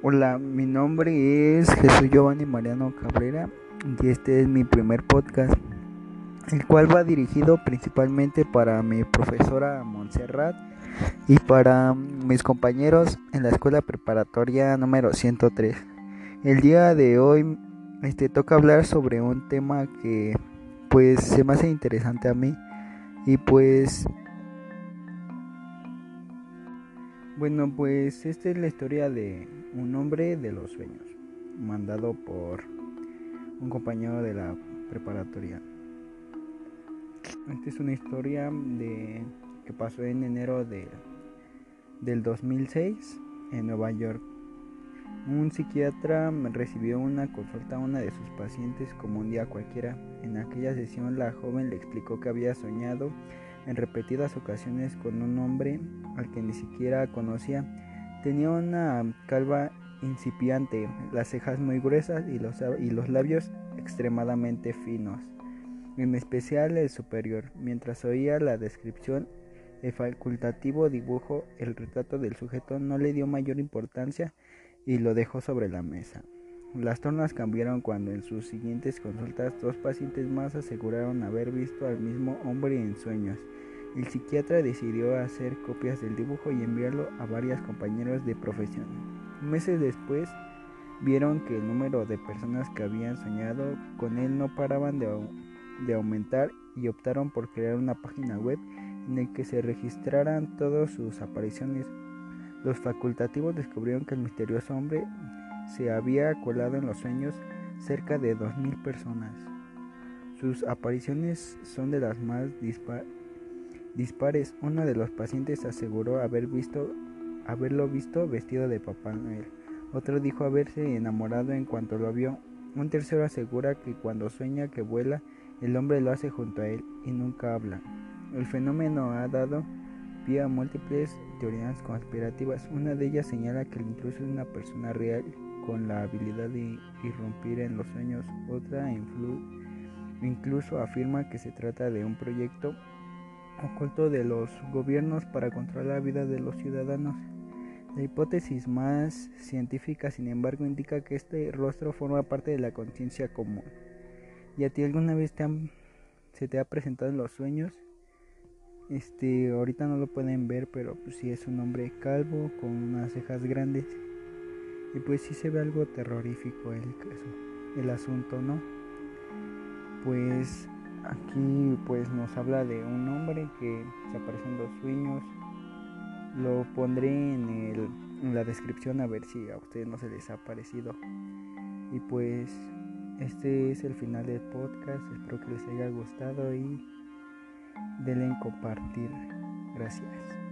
Hola, mi nombre es Jesús Giovanni Mariano Cabrera y este es mi primer podcast, el cual va dirigido principalmente para mi profesora Montserrat y para mis compañeros en la escuela preparatoria número 103. El día de hoy este toca hablar sobre un tema que pues se me hace interesante a mí y pues bueno, pues esta es la historia de un hombre de los sueños, mandado por un compañero de la preparatoria. Esta es una historia de que pasó en enero de, del 2006 en Nueva York. Un psiquiatra recibió una consulta a una de sus pacientes como un día cualquiera. En aquella sesión la joven le explicó que había soñado en repetidas ocasiones con un hombre al que ni siquiera conocía. Tenía una calva incipiente, las cejas muy gruesas y los, y los labios extremadamente finos, en especial el superior. Mientras oía la descripción, el facultativo dibujo, el retrato del sujeto no le dio mayor importancia y lo dejó sobre la mesa. Las tornas cambiaron cuando en sus siguientes consultas dos pacientes más aseguraron haber visto al mismo hombre en sueños. El psiquiatra decidió hacer copias del dibujo y enviarlo a varios compañeros de profesión. Meses después vieron que el número de personas que habían soñado con él no paraban de, aumentar y optaron por crear una página web en la que se registraran todas sus apariciones. Los facultativos descubrieron que el misterioso hombre se había colado en los sueños cerca de 2.000 personas. Sus apariciones son de las más dispares. Uno de los pacientes aseguró haber visto, haberlo visto vestido de Papá Noel. Otro dijo haberse enamorado en cuanto lo vio. Un tercero asegura que cuando sueña que vuela, el hombre lo hace junto a él y nunca habla. El fenómeno ha dado pie a múltiples teorías conspirativas. Una de ellas señala que el intruso es una persona real con la habilidad de irrumpir en los sueños. Otra incluso afirma que se trata de un proyecto oculto de los gobiernos para controlar la vida de los ciudadanos. La hipótesis más científica, sin embargo, indica que este rostro forma parte de la conciencia común. ¿Y a ti alguna vez te se te ha presentado en los sueños? Este, ahorita no lo pueden ver, pero pues sí es un hombre calvo con unas cejas grandes. Y pues sí se ve algo terrorífico el caso, el asunto, ¿no? Pues aquí pues nos habla de un hombre que se aparece en los sueños. Lo pondré en, en la descripción a ver si a ustedes no se les ha parecido. Y pues este es el final del podcast. Espero que les haya gustado y denle en compartir. Gracias.